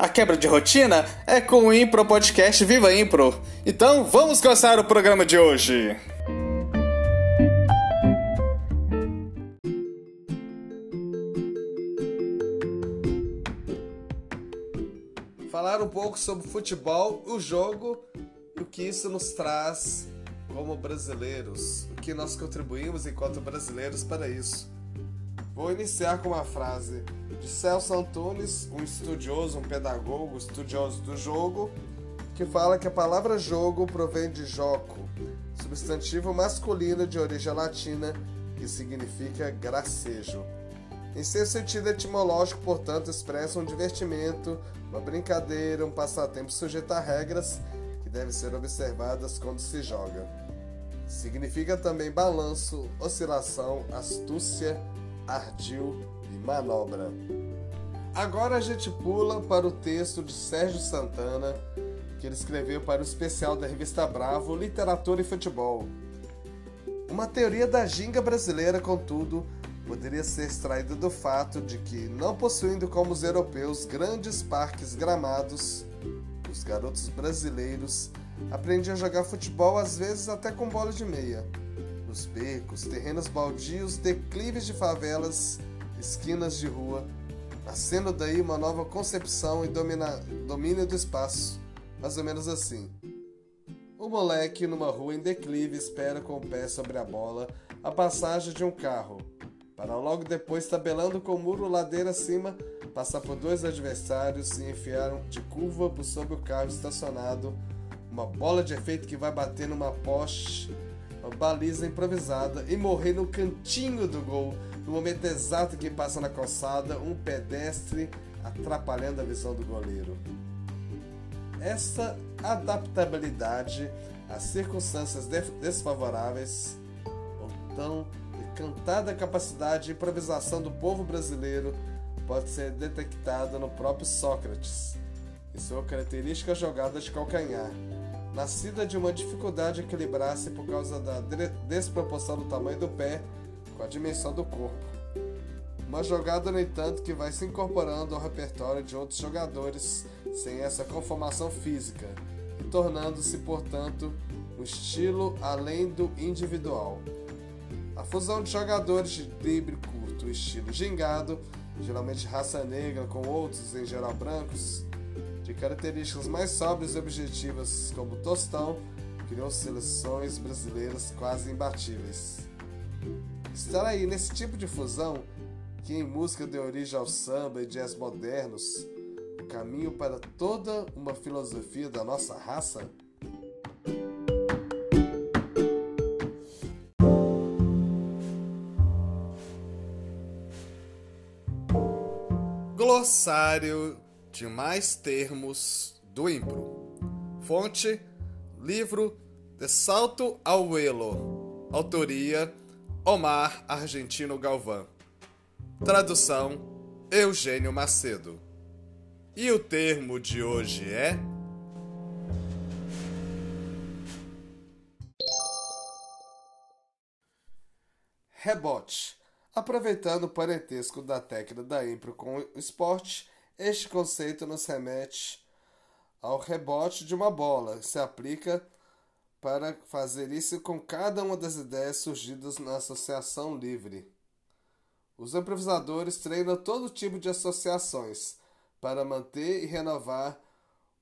A quebra de rotina é com o Impro Podcast Viva Impro. Então vamos começar o programa de hoje. Falar um pouco sobre futebol, o jogo e o que isso nos traz como brasileiros, o que nós contribuímos enquanto brasileiros para isso. Vou iniciar com uma frase de Celso Antunes, um estudioso, um pedagogo, estudioso do jogo, que fala que a palavra jogo provém de joco, substantivo masculino de origem latina que significa gracejo. Em seu sentido etimológico, portanto, expressa um divertimento, uma brincadeira, um passatempo sujeito a regras que devem ser observadas quando se joga. Significa também balanço, oscilação, astúcia, ardil e manobra. Agora a gente pula para o texto de Sérgio Santana, que ele escreveu para o especial da revista Bravo Literatura e Futebol. Uma teoria da ginga brasileira, contudo, poderia ser extraída do fato de que, não possuindo como os europeus grandes parques gramados, os garotos brasileiros aprendiam a jogar futebol às vezes até com bola de meia nos becos, terrenos baldios, declives de favelas, esquinas de rua, nascendo daí uma nova concepção e domina, domínio do espaço, mais ou menos assim. O moleque numa rua em declive espera com o pé sobre a bola a passagem de um carro, para logo depois, tabelando com o muro ladeira acima, passar por dois adversários e enfiar de curva sob o carro estacionado uma bola de efeito que vai bater numa poste uma baliza improvisada e morrer no cantinho do gol, no momento exato que passa na calçada um pedestre atrapalhando a visão do goleiro. Essa adaptabilidade às circunstâncias desfavoráveis, ou tão encantada capacidade de improvisação do povo brasileiro, pode ser detectada no próprio Sócrates, em sua característica jogada de calcanhar nascida de uma dificuldade de equilibrar-se por causa da desproporção do tamanho do pé com a dimensão do corpo. Uma jogada, no entanto, que vai se incorporando ao repertório de outros jogadores sem essa conformação física tornando-se, portanto, um estilo além do individual. A fusão de jogadores de drible curto e estilo gingado, geralmente raça negra com outros, em geral brancos, de características mais sóbrias e objetivas como Tostão, criou seleções brasileiras quase imbatíveis. Estar aí nesse tipo de fusão, que em música deu origem ao samba e jazz modernos, o caminho para toda uma filosofia da nossa raça? Glossário de mais termos do Impro. Fonte: livro De Salto ao Elo. Autoria: Omar Argentino Galvão. Tradução: Eugênio Macedo. E o termo de hoje é. Rebote. Aproveitando o parentesco da técnica da impro com o esporte, este conceito nos remete ao rebote de uma bola, se aplica para fazer isso com cada uma das ideias surgidas na associação livre. Os improvisadores treinam todo tipo de associações para manter e renovar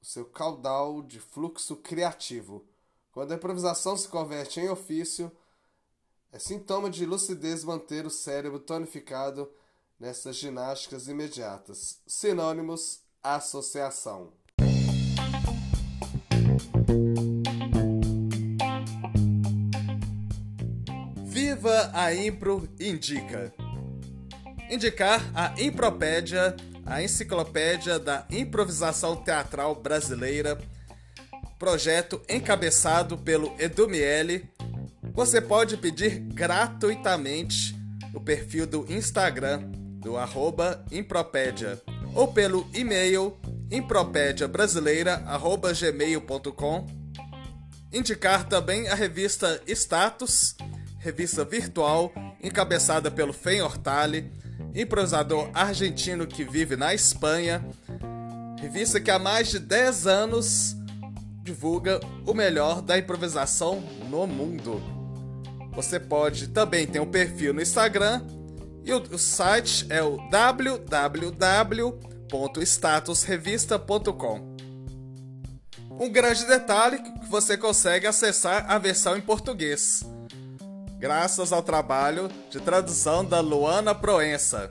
o seu caudal de fluxo criativo. Quando a improvisação se converte em ofício, é sintoma de lucidez manter o cérebro tonificado nessas ginásticas imediatas. Sinônimos: associação. Viva a Impro Indica. Indicar a Impropédia, a enciclopédia da improvisação teatral brasileira, projeto encabeçado pelo Edu Miele. Você pode pedir gratuitamente o perfil do Instagram do arroba Impropédia ou pelo e-mail impropediabrasileira.gmail.com Indicar também a revista Status, revista virtual encabeçada pelo Fen Hortali, improvisador argentino que vive na Espanha, revista que há mais de 10 anos divulga o melhor da improvisação no mundo. Você pode também ter um perfil no Instagram e o, o site é o www.statusrevista.com. Um grande detalhe que você consegue acessar a versão em português graças ao trabalho de tradução da Luana Proença.